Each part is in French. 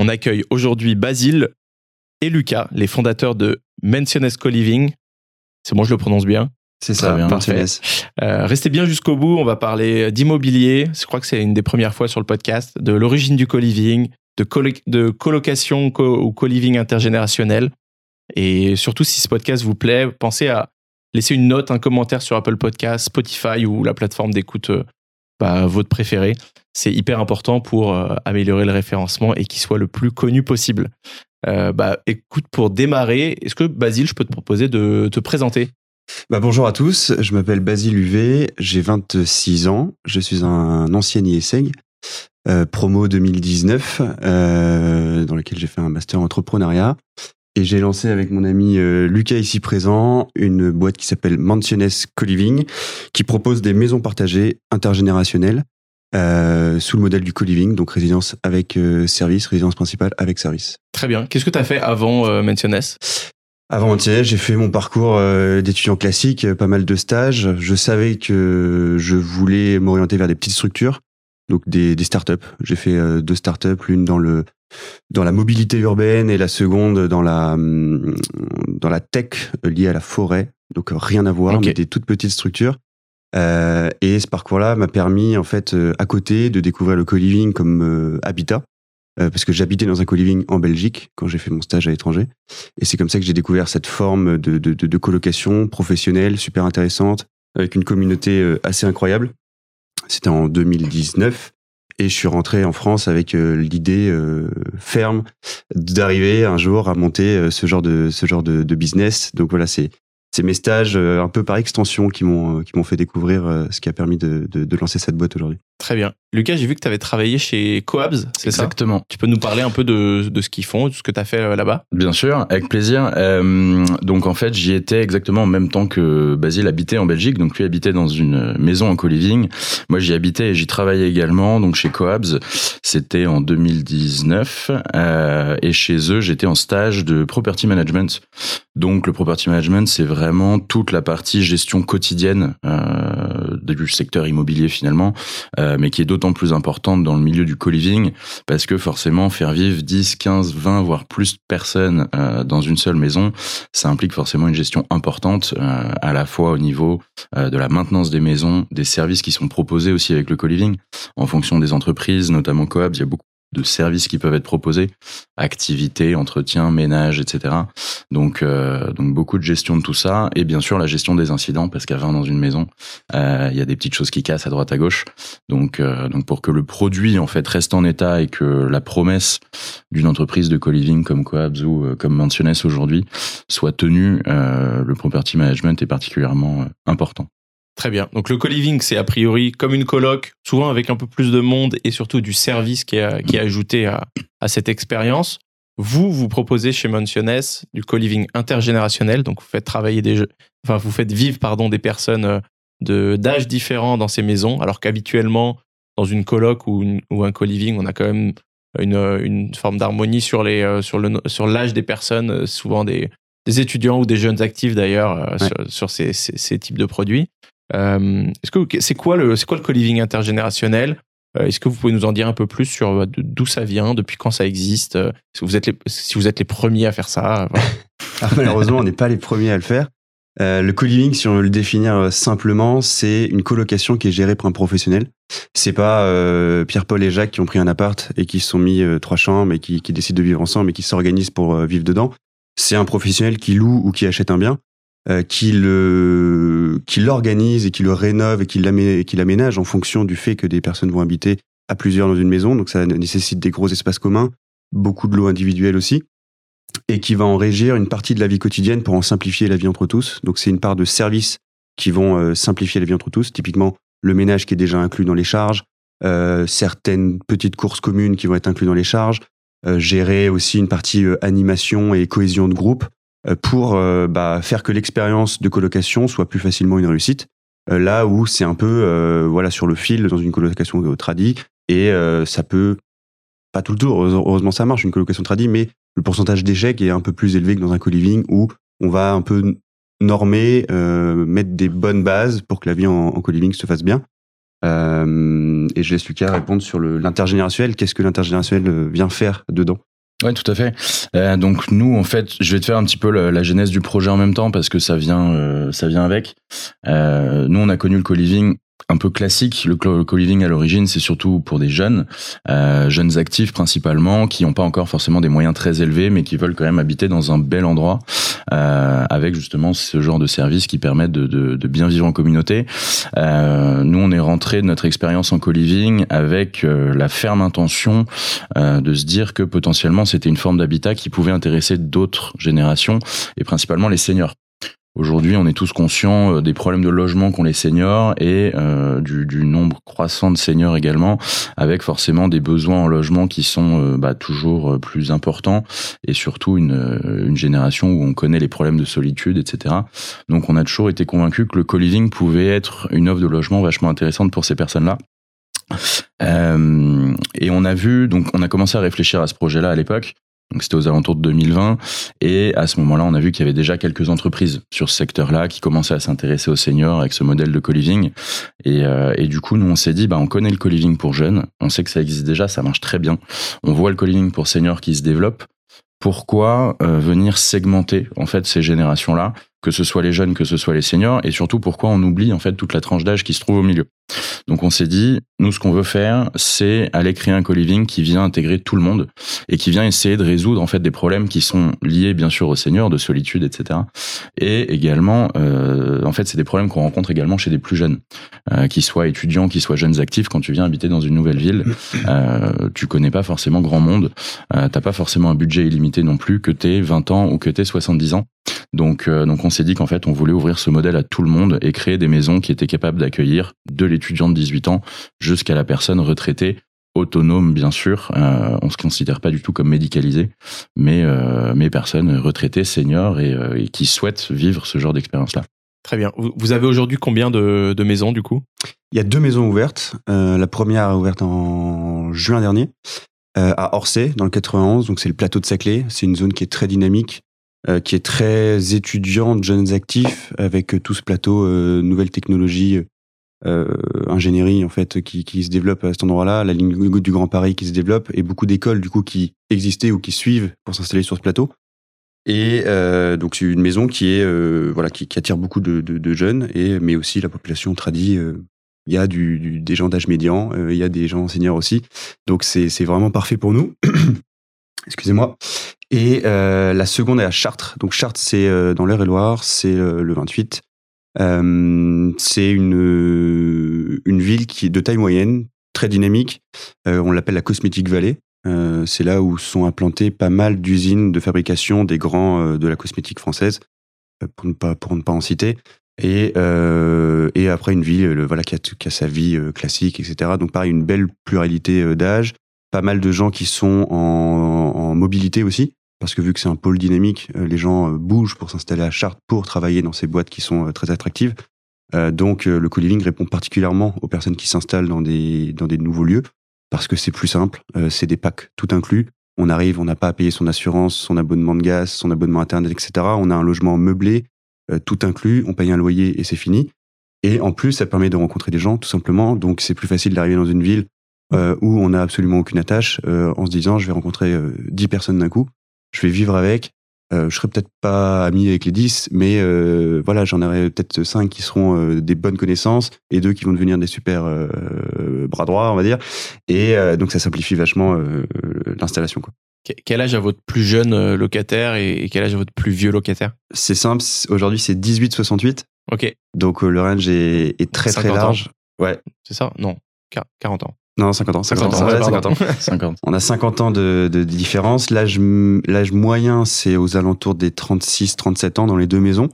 On accueille aujourd'hui Basile et Lucas, les fondateurs de Mentiones Co-Living. C'est bon, je le prononce bien? C'est ça, bien, parfait. Euh, restez bien jusqu'au bout. On va parler d'immobilier. Je crois que c'est une des premières fois sur le podcast, de l'origine du co-living, de, de colocation ou co-living intergénérationnel. Et surtout, si ce podcast vous plaît, pensez à laisser une note, un commentaire sur Apple Podcast, Spotify ou la plateforme d'écoute euh, votre préféré. C'est hyper important pour euh, améliorer le référencement et qu'il soit le plus connu possible. Euh, bah, écoute, pour démarrer, est-ce que Basile, je peux te proposer de te présenter? Bah, Bonjour à tous, je m'appelle Basile UV, j'ai 26 ans, je suis un ancien ISEG, euh, promo 2019, euh, dans lequel j'ai fait un master entrepreneuriat. Et j'ai lancé avec mon ami euh, Lucas ici présent une boîte qui s'appelle Mansiones Co-Living, qui propose des maisons partagées intergénérationnelles euh, sous le modèle du co-living, donc résidence avec euh, service, résidence principale avec service. Très bien. Qu'est-ce que tu as fait avant euh, Mansiones avant Mansiones, j'ai fait mon parcours d'étudiant classique, pas mal de stages. Je savais que je voulais m'orienter vers des petites structures, donc des, des startups. J'ai fait deux startups, l'une dans le dans la mobilité urbaine et la seconde dans la hum, dans la tech liée à la forêt. Donc rien à voir, mais des toutes petites structures. Euh, et ce parcours-là m'a permis en fait euh, à côté de découvrir le co-living comme euh, habitat. Euh, parce que j'habitais dans un co-living en Belgique quand j'ai fait mon stage à l'étranger. Et c'est comme ça que j'ai découvert cette forme de, de, de, de, colocation professionnelle super intéressante, avec une communauté assez incroyable. C'était en 2019. Et je suis rentré en France avec euh, l'idée euh, ferme d'arriver un jour à monter euh, ce genre de ce genre de, de business. Donc voilà, c'est c'est mes stages un peu par extension qui m'ont qui m'ont fait découvrir ce qui a permis de, de, de lancer cette boîte aujourd'hui. Très bien. Lucas, j'ai vu que tu avais travaillé chez Coabs, c'est ça? Exactement. Tu peux nous parler un peu de, de ce qu'ils font, de ce que tu as fait euh, là-bas? Bien sûr, avec plaisir. Euh, donc en fait, j'y étais exactement en même temps que Basile habitait en Belgique. Donc lui habitait dans une maison en co-living. Moi, j'y habitais et j'y travaillais également. Donc chez Coabs, c'était en 2019. Euh, et chez eux, j'étais en stage de property management. Donc le property management, c'est vraiment toute la partie gestion quotidienne euh, du secteur immobilier finalement. Euh, mais qui est d'autant plus importante dans le milieu du co-living, parce que forcément, faire vivre 10, 15, 20, voire plus de personnes euh, dans une seule maison, ça implique forcément une gestion importante, euh, à la fois au niveau de la maintenance des maisons, des services qui sont proposés aussi avec le co-living, en fonction des entreprises, notamment Coab, il y a beaucoup de services qui peuvent être proposés, activités, entretien, ménage, etc. Donc, euh, donc beaucoup de gestion de tout ça et bien sûr la gestion des incidents parce 20 dans une maison, euh, il y a des petites choses qui cassent à droite à gauche. Donc, euh, donc pour que le produit en fait reste en état et que la promesse d'une entreprise de co-living comme Coabs ou euh, comme Mansiones aujourd'hui soit tenue, euh, le property management est particulièrement important. Très bien. Donc le co-living, c'est a priori comme une coloc, souvent avec un peu plus de monde et surtout du service qui est, qui est ajouté à, à cette expérience. Vous, vous proposez chez Mansiones du co-living intergénérationnel, donc vous faites travailler des, enfin vous faites vivre pardon des personnes euh, de d'âges différents dans ces maisons, alors qu'habituellement dans une coloc ou, ou un co-living, on a quand même une, une forme d'harmonie sur les euh, sur le sur l'âge des personnes, euh, souvent des, des étudiants ou des jeunes actifs d'ailleurs sur, sur ces, ces, ces, types de produits. Euh, est-ce que c'est quoi le c'est quoi le co-living intergénérationnel? Euh, Est-ce que vous pouvez nous en dire un peu plus sur euh, d'où ça vient, depuis quand ça existe? Si vous êtes les, si vous êtes les premiers à faire ça ah, Malheureusement, on n'est pas les premiers à le faire. Euh, le co-living, si on veut le définir simplement, c'est une colocation qui est gérée par un professionnel. C'est pas euh, Pierre-Paul et Jacques qui ont pris un appart et qui se sont mis trois chambres et qui, qui, décident de vivre ensemble et qui s'organisent pour vivre dedans. C'est un professionnel qui loue ou qui achète un bien euh, qui le qui l'organise et qui le rénove et qui l'aménage en fonction du fait que des personnes vont habiter à plusieurs dans une maison. Donc ça nécessite des gros espaces communs, beaucoup de lots individuels aussi, et qui va en régir une partie de la vie quotidienne pour en simplifier la vie entre tous. Donc c'est une part de services qui vont euh, simplifier la vie entre tous. Typiquement le ménage qui est déjà inclus dans les charges, euh, certaines petites courses communes qui vont être inclus dans les charges, gérer aussi une partie animation et cohésion de groupe pour bah, faire que l'expérience de colocation soit plus facilement une réussite. là où c'est un peu voilà sur le fil dans une colocation tradie et ça peut pas tout le tour, heureusement ça marche une colocation tradie, mais le pourcentage d'échecs est un peu plus élevé que dans un co-living où on va un peu normer, euh, mettre des bonnes bases pour que la vie en, en co-living se fasse bien. Euh, et je laisse Lucas répondre sur l'intergénérationnel. Qu'est-ce que l'intergénérationnel euh, vient faire dedans? Ouais, tout à fait. Euh, donc nous, en fait, je vais te faire un petit peu la, la genèse du projet en même temps parce que ça vient, euh, ça vient avec. Euh, nous, on a connu le co-living un peu classique. Le co-living à l'origine, c'est surtout pour des jeunes, euh, jeunes actifs principalement, qui n'ont pas encore forcément des moyens très élevés, mais qui veulent quand même habiter dans un bel endroit, euh, avec justement ce genre de services qui permettent de, bien vivre en communauté. Euh, nous, on est rentré de notre expérience en co-living avec la ferme intention de se dire que potentiellement c'était une forme d'habitat qui pouvait intéresser d'autres générations, et principalement les seniors. Aujourd'hui, on est tous conscients euh, des problèmes de logement qu'ont les seniors et euh, du, nombre croissant de seniors également, avec forcément des besoins en logement qui sont euh, bah, toujours plus importants et surtout une, génération où on connaît les problèmes de solitude, etc. Donc, on a toujours été convaincu que le co-living pouvait être une offre de logement vachement intéressante pour ces personnes-là. Et on a vu, donc on a commencé à réfléchir à ce projet-là à l'époque, donc c'était aux alentours de 2020 et à ce moment-là, on a vu qu'il y avait déjà quelques entreprises sur ce secteur-là qui commençaient à s'intéresser aux seniors avec ce modèle de co-living et, euh, et, du coup, nous on s'est dit bah on connaît le co-living pour jeunes, on sait que ça existe déjà, ça marche très bien. On voit le co-living pour seniors qui se développe. Pourquoi euh, venir segmenter en fait ces générations-là, que ce soit les jeunes, que ce soit les seniors, et surtout pourquoi on oublie en fait toute la tranche d'âge qui se trouve au milieu. Donc on s'est dit, nous ce qu'on veut faire, c'est aller créer un co-living qui vient intégrer tout le monde et qui vient essayer de résoudre en fait des problèmes qui sont liés bien sûr aux seniors, de solitude, etc. Et également, euh, en fait, c'est des problèmes qu'on rencontre également chez des plus jeunes, euh, qui soient étudiants, qui soient jeunes actifs. Quand tu viens habiter dans une nouvelle ville, euh, tu connais pas forcément grand monde, euh, t'as pas forcément un budget illimité non plus, que t'aies 20 ans ou que t'aies 70 ans. Donc, euh, donc on s'est dit qu'en fait, on voulait ouvrir ce modèle à tout le monde et créer des maisons qui étaient capables d'accueillir de l'étudiant de 18 ans jusqu'à la personne retraitée autonome bien sûr, euh, on se considère pas du tout comme médicalisé, mais euh, mais personnes retraitées, seniors et, euh, et, qui souhaitent vivre ce genre d'expérience là. Très bien. Vous avez aujourd'hui combien de, de, maisons du coup? Il y a deux maisons ouvertes. Euh, la première ouverte en juin dernier euh, à Orsay dans le 91, donc c'est le plateau de Saclay. C'est une zone qui est très dynamique, euh, qui est très étudiante, jeunes actifs, avec tout ce plateau nouvelles technologies euh, ingénierie en fait qui, qui se développe à cet endroit-là, la ligne du Grand Paris qui se développe et beaucoup d'écoles du coup qui existaient ou qui suivent pour s'installer sur ce plateau. Et euh, donc c'est une maison qui est euh, voilà qui, qui, attire beaucoup de, de, de, jeunes et mais aussi la population tradie. Euh, il y a du, du des gens d'âge médian, euh, il y a des gens seniors aussi. Donc c'est vraiment parfait pour nous. Excusez-moi. Et la seconde est à Chartres. Donc Chartres c'est dans l'Eure-et-Loire, c'est le 28. Euh, c'est une, une ville qui est de taille moyenne, très dynamique. Euh, on l'appelle la Cosmetic Valley. Euh, c'est là où sont implantées pas mal d'usines de fabrication des grands euh, de la cosmétique française, euh, pour ne pas pour ne pas en citer. Et, et après une ville, le, voilà, qui a, qui a sa vie classique, etc. Donc pareil, une belle pluralité d'âge, pas mal de gens qui sont en, en mobilité aussi parce que vu que c'est un pôle dynamique, euh, les gens euh, bougent pour s'installer à Chartres pour travailler dans ces boîtes qui sont euh, très attractives. donc le co-living répond particulièrement aux personnes qui s'installent dans des, dans des nouveaux lieux parce que c'est plus simple, c'est des packs tout inclus. On arrive, on n'a pas à payer son assurance, son abonnement de gaz, son abonnement internet, etc. On a un logement meublé, tout inclus, on paye un loyer et c'est fini. Et en plus, ça permet de rencontrer des gens, tout simplement. Donc c'est plus facile d'arriver dans une ville où on n'a absolument aucune attache en se disant je vais rencontrer euh, 10 personnes d'un coup je vais vivre avec. Euh, je serai peut-être pas ami avec les 10, mais euh, voilà, j'en aurai peut-être 5 qui seront euh, des bonnes connaissances et deux qui vont devenir des super euh, bras droits, on va dire. Et donc ça simplifie vachement l'installation. Quoi. Quel âge a votre plus jeune locataire et quel âge a votre plus vieux locataire? C'est simple, aujourd'hui c'est 18-68. Ok. Donc le range est, est très très large. Ans. Ouais. C'est ça? Non, 40 ans. Non, 50 ans. 50, 50 ans. Ouais, 50 ans. 50. On a 50 ans de, de différence. L'âge, moyen, c'est aux alentours des 36, 37 ans dans les deux maisons.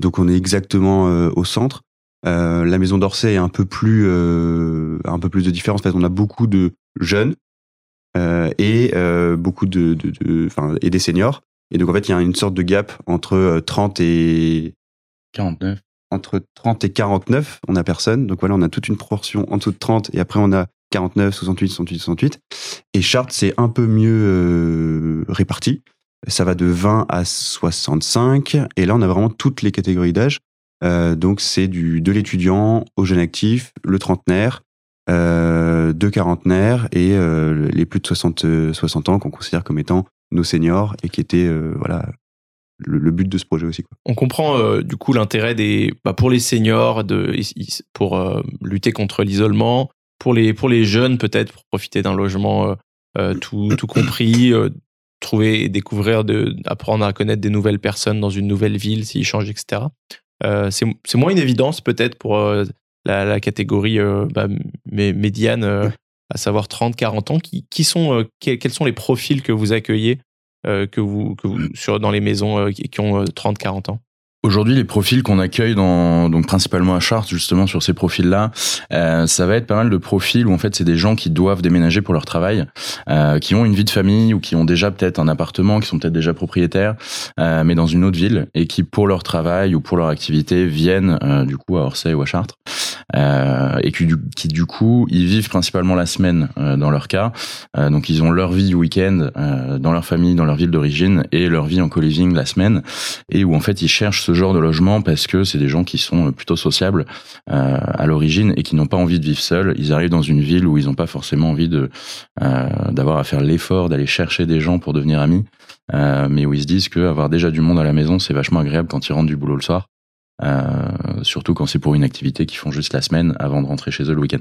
Donc on est exactement euh, au centre. Euh, la maison d'Orsay est un peu plus, euh, un peu plus de différence. En fait, on a beaucoup de jeunes et beaucoup de, de, de enfin, et des seniors. Et donc en fait, il y a une sorte de gap entre 30 et 49 entre 30 et 49, on a personne. Donc voilà, on a toute une proportion en dessous de 30 et après on a 49, 68, 68, 68. Et Chart, c'est un peu mieux euh, réparti. Ça va de 20 à 65. Et là, on a vraiment toutes les catégories d'âge. Euh, donc c'est du de l'étudiant au jeune actif, le trentenaire, euh, deux quarantenaires et les plus de 60, 60 ans qu'on considère comme étant nos seniors et qui étaient voilà le, but de ce projet aussi. On comprend du coup l'intérêt des bah, pour les seniors de pour lutter contre l'isolement, pour les pour les jeunes peut-être pour profiter d'un logement euh, tout tout compris, trouver découvrir de apprendre à connaître des nouvelles personnes dans une nouvelle ville s'ils changent etc. c'est c'est moins une évidence peut-être pour la, la, catégorie bah, médiane à savoir 30 40 ans qui qui sont quels sont les profils que vous accueillez euh, que vous, que vous sur, dans les maisons euh, qui, ont 30-40 euh, ans? Aujourd'hui, les profils qu'on accueille dans, donc principalement à Chartres, justement sur ces profils-là, euh, ça va être pas mal de profils où en fait c'est des gens qui doivent déménager pour leur travail, euh, qui ont une vie de famille ou qui ont déjà peut-être un appartement, qui sont peut-être déjà propriétaires, euh, mais dans une autre ville et qui pour leur travail ou pour leur activité viennent euh, du coup à Orsay ou à Chartres euh, et qui du, coup ils vivent principalement la semaine euh, dans leur cas, donc ils ont leur vie week-end dans leur famille, dans leur ville d'origine et leur vie en co-living la semaine et où en fait ils cherchent ce genre de logement parce que c'est des gens qui sont plutôt sociables euh, à l'origine et qui n'ont pas envie de vivre seuls. Ils arrivent dans une ville où ils n'ont pas forcément envie de euh, d'avoir à faire l'effort d'aller chercher des gens pour devenir amis, euh, mais où ils se disent que avoir déjà du monde à la maison c'est vachement agréable quand ils rentrent du boulot le soir, surtout quand c'est pour une activité qu'ils font juste la semaine avant de rentrer chez eux le week-end.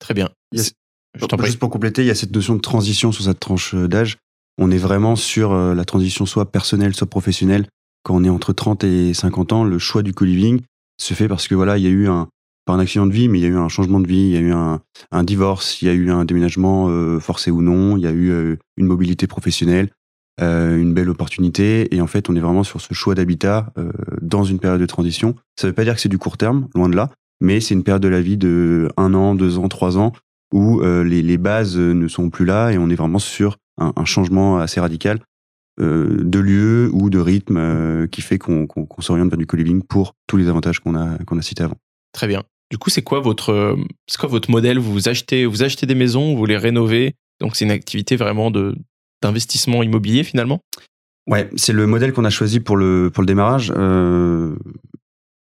Très bien. Juste pour compléter, il y a cette notion de transition sur cette tranche d'âge. On est vraiment sur la transition soit personnelle, soit professionnelle quand on est entre 30 et 50 ans, le choix du co-living se fait parce que voilà, il y a eu un pas un accident de vie, mais il y a eu un changement de vie, il y a eu un, divorce, il y a eu un déménagement euh, forcé ou non, il y a eu euh, une mobilité professionnelle, euh, une belle opportunité, et en fait, on est vraiment sur ce choix d'habitat dans une période de transition. Ça ne veut pas dire que c'est du court terme, loin de là, mais c'est une période de la vie de un an, deux ans, trois ans où les, bases ne sont plus là et on est vraiment sur un, changement assez radical de lieu ou de rythme euh, qui fait qu'on s'oriente vers du co-living pour tous les avantages qu'on a qu'on a cités avant. Très bien. Du coup, c'est quoi votre c'est quoi votre modèle? Vous achetez vous achetez des maisons, vous les rénovez? Donc c'est une activité vraiment de d'investissement immobilier finalement? Ouais, c'est le modèle qu'on a choisi pour le pour le démarrage. Euh,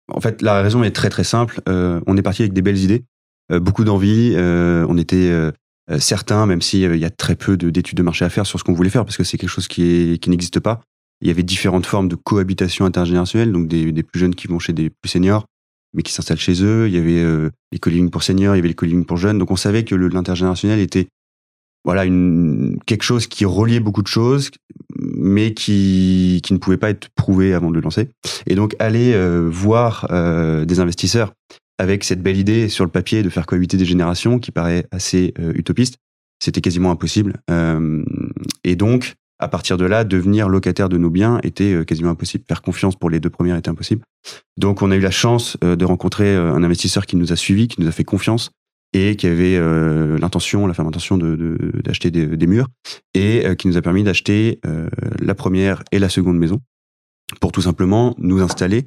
en fait, la raison est très très simple. on est parti avec des belles idées, beaucoup d'envie. on était euh, certains, même s'il y a très peu d'études de, marché à faire sur ce qu'on voulait faire, parce que c'est quelque chose qui, qui n'existe pas. Il y avait différentes formes de cohabitation intergénérationnelle, donc des, des, plus jeunes qui vont chez des plus seniors, mais qui s'installent chez eux. Il y avait euh, les co pour seniors, il y avait les co pour jeunes. Donc on savait que l'intergénérationnel était voilà une, quelque chose qui reliait beaucoup de choses, mais qui, qui ne pouvait pas être prouvé avant de le lancer. Et donc aller euh, voir des investisseurs avec cette belle idée sur le papier de faire cohabiter des générations qui paraît assez euh, utopiste, c'était quasiment impossible. Euh, et donc, à partir de là, devenir locataire de nos biens était euh, quasiment impossible. Faire confiance pour les deux premières était impossible. Donc, on a eu la chance de rencontrer un investisseur qui nous a suivis, qui nous a fait confiance et qui avait l'intention, la ferme intention d'acheter de, des, des, murs et qui nous a permis d'acheter la première et la seconde maison pour tout simplement nous installer,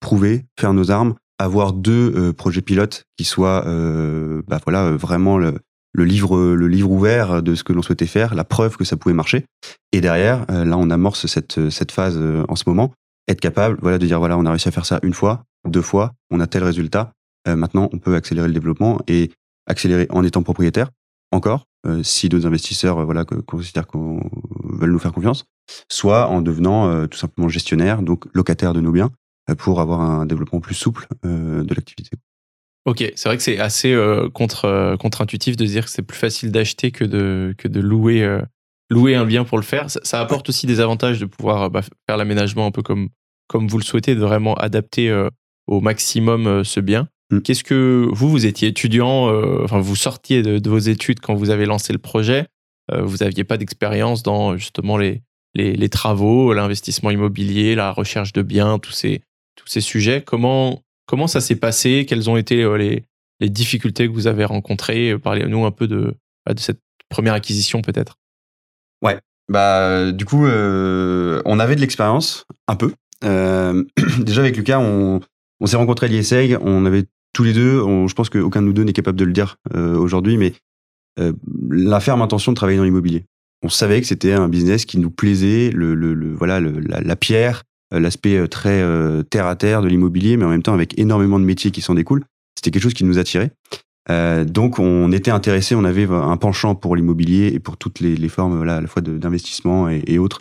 prouver, faire nos armes avoir deux euh, projets pilotes qui soient euh, bah voilà euh, vraiment le, le, livre le livre ouvert de ce que l'on souhaitait faire, la preuve que ça pouvait marcher. Et derrière, là, on amorce cette cette phase en ce moment, être capable voilà de dire voilà on a réussi à faire ça une fois, deux fois, on a tel résultat. maintenant, on peut accélérer le développement et accélérer en étant propriétaire encore si d'autres investisseurs voilà considèrent qu'on veulent nous faire confiance, soit en devenant tout simplement gestionnaire donc locataire de nos biens pour avoir un développement plus souple euh, de l'activité. Ok, c'est vrai que c'est assez euh, contre euh, contre-intuitif de dire que c'est plus facile d'acheter que de que de louer louer un bien pour le faire. Ça, apporte aussi des avantages de pouvoir bah, faire l'aménagement un peu comme comme vous le souhaitez, de vraiment adapter au maximum ce bien. Mm. Qu'est-ce que vous vous étiez étudiant, enfin vous sortiez de, de, vos études quand vous avez lancé le projet. vous n'aviez pas d'expérience dans justement les, les, les travaux, l'investissement immobilier, la recherche de biens, tous ces tous ces sujets. Comment, comment ça s'est passé? Quelles ont été euh, les, les difficultés que vous avez rencontrées? Parlez-nous un peu de, bah, de cette première acquisition peut-être Ouais. Bah, du coup, on avait de l'expérience, un peu. déjà avec Lucas, on, on s'est rencontrés à l'ISEG, on avait tous les deux, je pense qu'aucun de nous deux n'est capable de le dire aujourd'hui, mais la ferme intention de travailler dans l'immobilier. On savait que c'était un business qui nous plaisait, le, le, voilà, la, pierre, l'aspect très terre à terre de l'immobilier, mais en même temps avec énormément de métiers qui s'en découlent. C'était quelque chose qui nous attirait. Euh, donc on était intéressé, on avait un penchant pour l'immobilier et pour toutes les, formes voilà, à la fois d'investissement et, autres.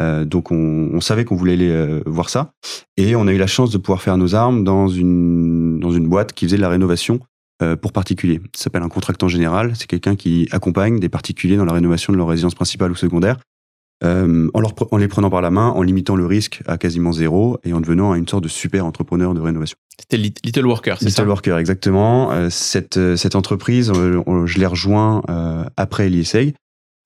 Euh, donc on, savait qu'on voulait aller euh, voir ça et on a eu la chance de pouvoir faire nos armes dans une dans une boîte qui faisait de la rénovation euh, pour particuliers. Ça s'appelle un contractant général. C'est quelqu'un qui accompagne des particuliers dans la rénovation de leur résidence principale ou secondaire euh, en, leur, en les prenant par la main, en limitant le risque à quasiment zéro et en devenant une sorte de super entrepreneur de rénovation. C'était Little Worker, c'est ça Little Worker, exactement. Euh, cette, euh, cette entreprise, je l'ai rejoint après l'ISEG.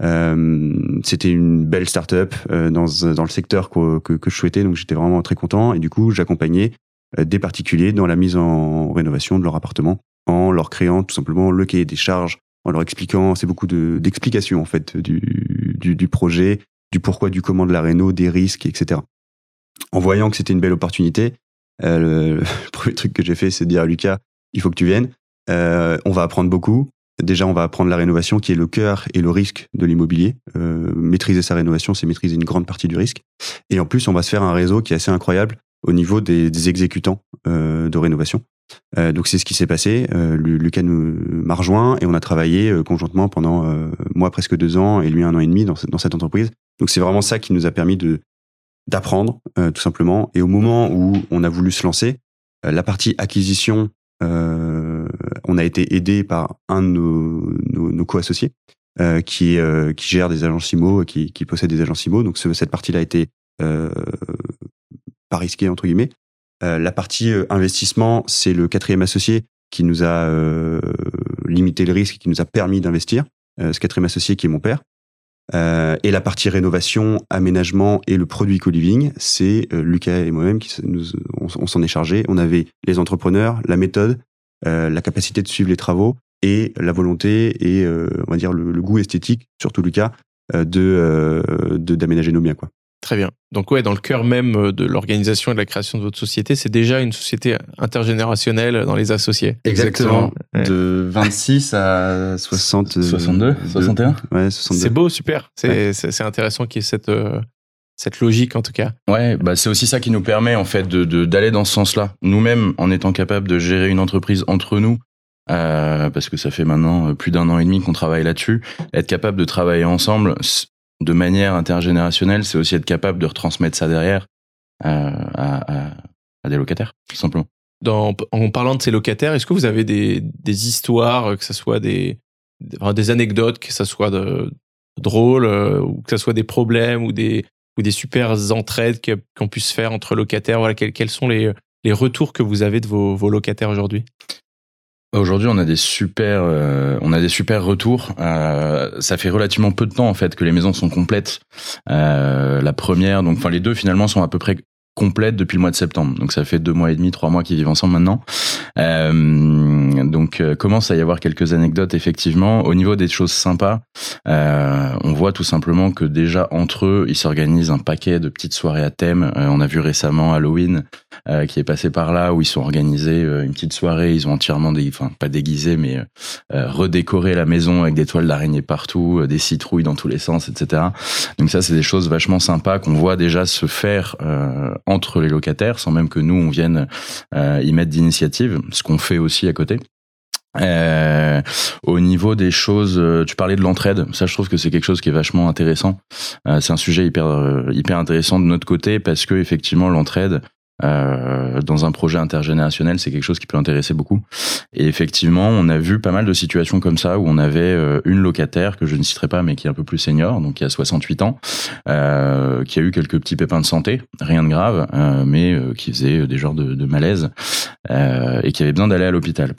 C'était une belle start-up dans, dans le secteur que, que, que je souhaitais, donc j'étais vraiment très content. Et du coup, j'accompagnais des particuliers dans la mise en rénovation de leur appartement en leur créant tout simplement le cahier des charges, en leur expliquant, c'est beaucoup d'explications en fait du, du, du, projet, du pourquoi, du comment de la réno, des risques, etc. En voyant que c'était une belle opportunité, euh, le, premier truc que j'ai fait, c'est de dire à Lucas, il faut que tu viennes. Euh, on va apprendre beaucoup. Déjà, on va apprendre la rénovation, qui est le cœur et le risque de l'immobilier. Euh, maîtriser sa rénovation, c'est maîtriser une grande partie du risque. Et en plus, on va se faire un réseau qui est assez incroyable au niveau des, des exécutants euh, de rénovation. Euh, donc c'est ce qui s'est passé. Euh, Lucas m'a rejoint et on a travaillé conjointement pendant moi presque deux ans et lui un an et demi dans cette entreprise. Donc c'est vraiment ça qui nous a permis de d'apprendre tout simplement. Et au moment où on a voulu se lancer, la partie acquisition, on a été aidé par un de nos, nos, nos co-associés qui qui gère des agences IMO, qui, qui possède des agences IMO. Donc cette partie-là a été pas risquée entre guillemets. Euh, la partie euh, investissement, c'est le quatrième associé qui nous a euh, limité le risque, qui nous a permis d'investir. ce quatrième associé qui est mon père. Et la partie rénovation, aménagement et le produit co-living, c'est Lucas et moi-même qui nous, on, s'en est chargé. On avait les entrepreneurs, la méthode, la capacité de suivre les travaux et la volonté et on va dire le, goût esthétique, surtout Lucas, de d'aménager nos biens quoi. Très bien. Donc ouais, dans le cœur même euh, de l'organisation et de la création de votre société, c'est déjà une société intergénérationnelle dans les associés. Exactement. De 26 à 60... 62 61 Ouais, 62. C'est beau, super. C'est c'est intéressant qu'il y ait cette euh, cette logique en tout cas. Ouais, bah c'est aussi ça qui nous permet en fait de d'aller dans ce sens-là. Nous-mêmes, en étant capables de gérer une entreprise entre nous, euh, parce que ça fait maintenant plus d'un an et demi qu'on travaille là-dessus, être capable de travailler ensemble, de manière intergénérationnelle, c'est aussi être capable de retransmettre ça derrière euh, à, à, des locataires, tout simplement. Dans, en parlant de ces locataires, est-ce que vous avez des, des histoires, que ce soit des, des anecdotes, que ce soit de, drôles, euh, ou que ce soit des problèmes ou des, ou des super entraides qu'on puisse faire entre locataires? Voilà, quels, quels sont les, les retours que vous avez de vos, vos locataires aujourd'hui? Aujourd'hui, on a des super, euh, on a des super retours. Euh, ça fait relativement peu de temps en fait que les maisons sont complètes. Euh, la première, donc enfin les deux finalement sont à peu près complète depuis le mois de septembre. Donc ça fait deux mois et demi, trois mois qu'ils vivent ensemble maintenant. Euh, donc euh, commence à y avoir quelques anecdotes effectivement. Au niveau des choses sympas, euh, on voit tout simplement que déjà entre eux, ils s'organisent un paquet de petites soirées à thème. Euh, on a vu récemment Halloween euh, qui est passé par là où ils sont organisés une petite soirée. Ils ont entièrement des, enfin pas déguisé mais redécoré la maison avec des toiles d'araignée partout, des citrouilles dans tous les sens, etc. Donc ça c'est des choses vachement sympas qu'on voit déjà se faire entre les locataires, sans même que nous on vienne euh, y mettre d'initiative, ce qu'on fait aussi à côté. Euh, au niveau des choses, euh, tu parlais de l'entraide. Ça, je trouve que c'est quelque chose qui est vachement intéressant. C'est un sujet hyper hyper intéressant de notre côté parce que effectivement l'entraide, euh, dans un projet intergénérationnel, c'est quelque chose qui peut intéresser beaucoup. Et effectivement, on a vu pas mal de situations comme ça où on avait euh, une locataire que je ne citerai pas, mais qui est un peu plus senior, donc qui a 68 ans, euh, qui a eu quelques petits pépins de santé, rien de grave, mais qui faisait des genres de, de malaise et qui avait besoin d'aller à l'hôpital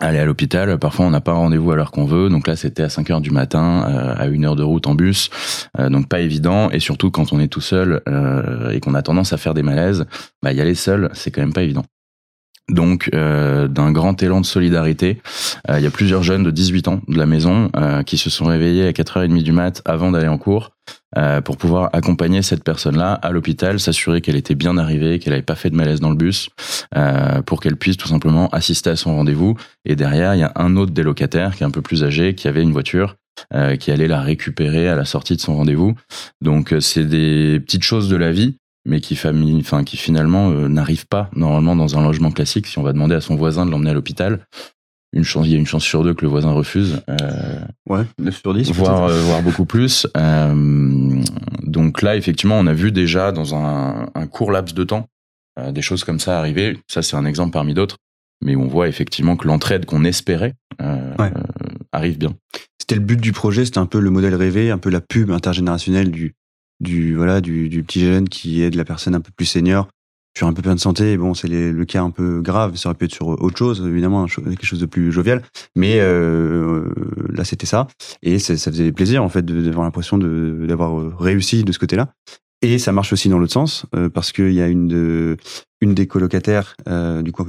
aller à l'hôpital. Parfois, on n'a pas rendez-vous à l'heure qu'on veut. Donc là, c'était à 5 heures du matin, euh, à une heure de route en bus. Euh, donc pas évident. Et surtout, quand on est tout seul euh, et qu'on a tendance à faire des malaises, bah, y aller seul, c'est quand même pas évident. Donc, d'un grand élan de solidarité, il y a plusieurs jeunes de 18 ans de la maison qui se sont réveillés à 4h30 du mat avant d'aller en cours pour pouvoir accompagner cette personne-là à l'hôpital, s'assurer qu'elle était bien arrivée, qu'elle n'avait pas fait de malaise dans le bus, pour qu'elle puisse tout simplement assister à son rendez-vous. Et derrière, il y a un autre des locataires qui est un peu plus âgé, qui avait une voiture, qui allait la récupérer à la sortie de son rendez-vous. Donc, c'est des petites choses de la vie mais qui, famille, enfin, qui finalement euh, n'arrive pas normalement dans un logement classique. Si on va demander à son voisin de l'emmener à l'hôpital, une chance, il y a une chance sur deux que le voisin refuse. Euh, ouais, 9 sur 10. Voire, euh, voire beaucoup plus. Euh, donc là, effectivement, on a vu déjà dans un, un court laps de temps euh, des choses comme ça arriver. Ça, c'est un exemple parmi d'autres. Mais on voit effectivement que l'entraide qu'on espérait ouais. arrive bien. C'était le but du projet, c'était un peu le modèle rêvé, un peu la pub intergénérationnelle du, du voilà du, du, petit jeune qui aide la personne un peu plus senior sur un peu plein de santé. Bon, c'est le cas un peu grave. Ça aurait pu être sur autre chose, évidemment, quelque chose de plus jovial. Mais euh, là, c'était ça, et ça faisait plaisir en fait d'avoir l'impression d'avoir réussi de ce côté-là. Et ça marche aussi dans l'autre sens, euh, parce qu'il y a une, de, une des colocataires, euh, du coup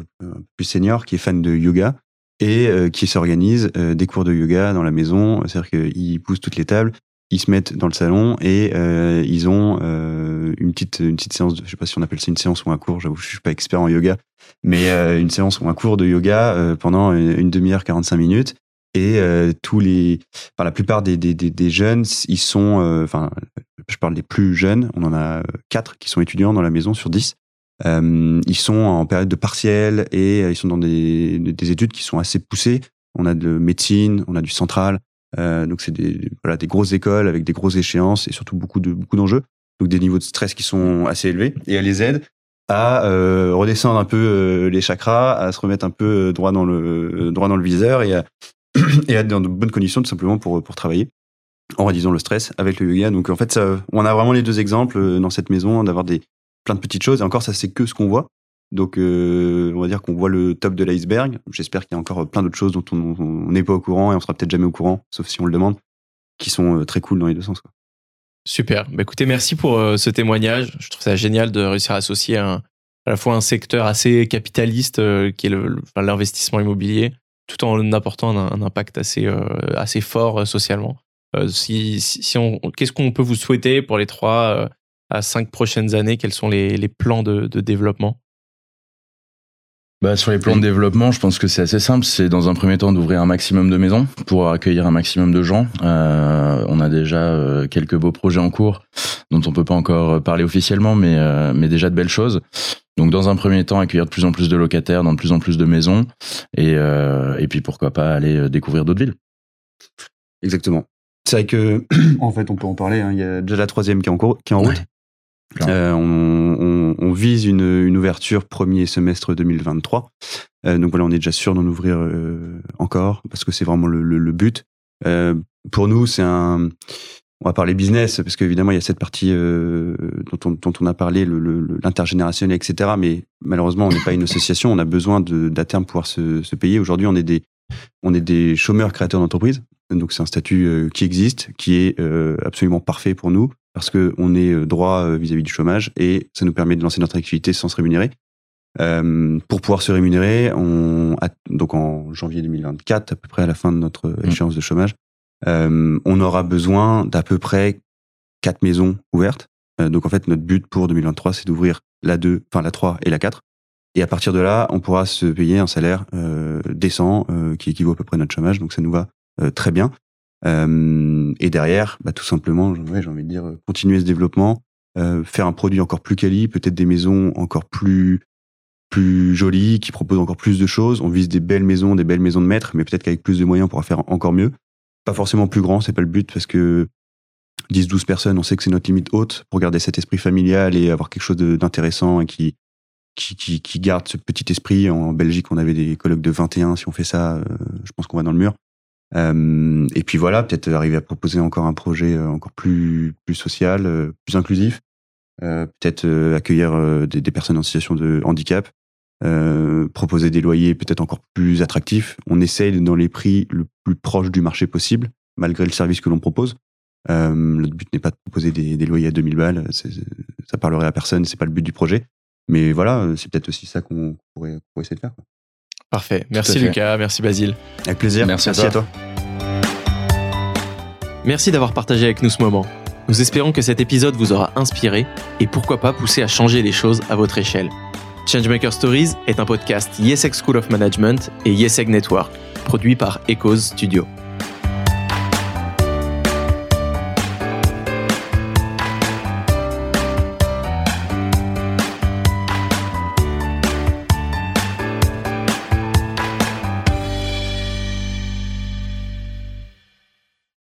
plus senior, qui est fan de yoga et euh, qui s'organise euh, des cours de yoga dans la maison. C'est-à-dire qu'il pousse toutes les tables, ils se mettent dans le salon et euh, ils ont euh, une petite une petite séance de, je sais pas si on appelle ça une séance ou un cours j'avoue je suis pas expert en yoga mais euh, une séance ou un cours de yoga pendant une, demi-heure 45 minutes. Et tous les enfin la plupart des des, des, des jeunes ils sont enfin je parle des plus jeunes on en a quatre qui sont étudiants dans la maison sur 10 ils sont en période de partiel et ils sont dans des, des études qui sont assez poussées. On a de médecine on a du central euh, donc c'est des voilà des grosses écoles avec des grosses échéances et surtout beaucoup de beaucoup d'enjeux. Donc des niveaux de stress qui sont assez élevés et elle les aide à euh, redescendre un peu euh, les chakras, à se remettre un peu droit dans le droit dans le viseur et à, être dans de bonnes conditions tout simplement pour pour travailler en réduisant le stress avec le yoga. Donc en fait, on a vraiment les deux exemples dans cette maison d'avoir des plein de petites choses. Et encore, ça c'est que ce qu'on voit. Donc, euh, on va dire qu'on voit le top de l'iceberg. J'espère qu'il y a encore plein d'autres choses dont on n'est pas au courant et on sera peut-être jamais au courant, sauf si on le demande, qui sont euh, très cool dans les deux sens. Super. Bah, écoutez, merci pour euh, ce témoignage. Je trouve ça génial de réussir à associer à la fois un secteur assez capitaliste qui est l'investissement immobilier, tout en apportant un, impact assez assez fort socialement. si, si, qu'est-ce qu'on peut vous souhaiter pour les trois à cinq prochaines années? Quels sont les, plans de développement? Bah, sur les plans de développement, je pense que c'est assez simple. C'est dans un premier temps d'ouvrir un maximum de maisons pour accueillir un maximum de gens. Euh, on a déjà euh, quelques beaux projets en cours dont on peut pas encore parler officiellement, mais, euh, mais déjà de belles choses. Donc dans un premier temps, accueillir de plus en plus de locataires dans de plus en plus de maisons et, euh, et puis pourquoi pas aller découvrir d'autres villes. Exactement. C'est vrai que, en fait, on peut en parler. Hein. Il y a déjà la troisième qui est en, cours, qui est en route. Euh, on, on, on, vise une, une, ouverture premier semestre 2023. Euh, donc voilà, on est déjà sûr d'en ouvrir euh, encore parce que c'est vraiment le, le, le but. Euh, pour nous, c'est un. On va parler business parce qu'évidemment il y a cette partie euh, dont, on, dont, on, a parlé, l'intergénérationnel, etc. Mais malheureusement, on n'est pas une association. On a besoin d'à terme pouvoir se, se payer. Aujourd'hui, on est des on est des chômeurs créateurs d'entreprise. Donc c'est un statut qui existe, qui est absolument parfait pour nous parce qu'on est euh, droit euh, vis-à-vis du chômage et ça nous permet de lancer notre activité sans se rémunérer. Euh, pour pouvoir se rémunérer, on donc en janvier 2024, à peu près à la fin de notre mmh. échéance de chômage, euh, on aura besoin d'à peu près quatre maisons ouvertes. Euh, donc en fait, notre but pour 2023, c'est d'ouvrir la 2, enfin la 3 et la 4. Et à partir de là, on pourra se payer un salaire décent qui équivaut à peu près à notre chômage. Donc ça nous va très bien. Euh, et derrière, bah, tout simplement, ouais, j'ai envie de dire, continuer ce développement, euh, faire un produit encore plus quali, peut-être des maisons encore plus plus jolies, qui proposent encore plus de choses. On vise des belles maisons, des belles maisons de maître, mais peut-être qu'avec plus de moyens, on pourra faire encore mieux. Pas forcément plus grand, c'est pas le but, parce que 10-12 personnes, on sait que c'est notre limite haute pour garder cet esprit familial et avoir quelque chose d'intéressant et qui, qui, qui, qui, garde ce petit esprit. En Belgique, on avait des colloques de 21. Si on fait ça, euh, je pense qu'on va dans le mur. Euh, et puis voilà, peut-être arriver à proposer encore un projet euh, encore plus plus social, euh, plus inclusif. peut-être accueillir des, personnes en situation de handicap. proposer des loyers peut-être encore plus attractifs. On essaye dans les prix le plus proche du marché possible, malgré le service que l'on propose. Euh, le but n'est pas de proposer des, loyers à 2000 balles, ça parlerait à personne, c'est pas le but du projet. mais voilà, c'est peut-être aussi ça qu'on pourrait, essayer de faire. Parfait. Merci Lucas, merci Basile. Avec plaisir. Merci, merci à, toi. à toi. Merci d'avoir partagé avec nous ce moment. Nous espérons que cet épisode vous aura inspiré et pourquoi pas poussé à changer les choses à votre échelle. Changemaker Stories est un podcast YesEg School of Management et YesEg Network, produit par Echoes Studio.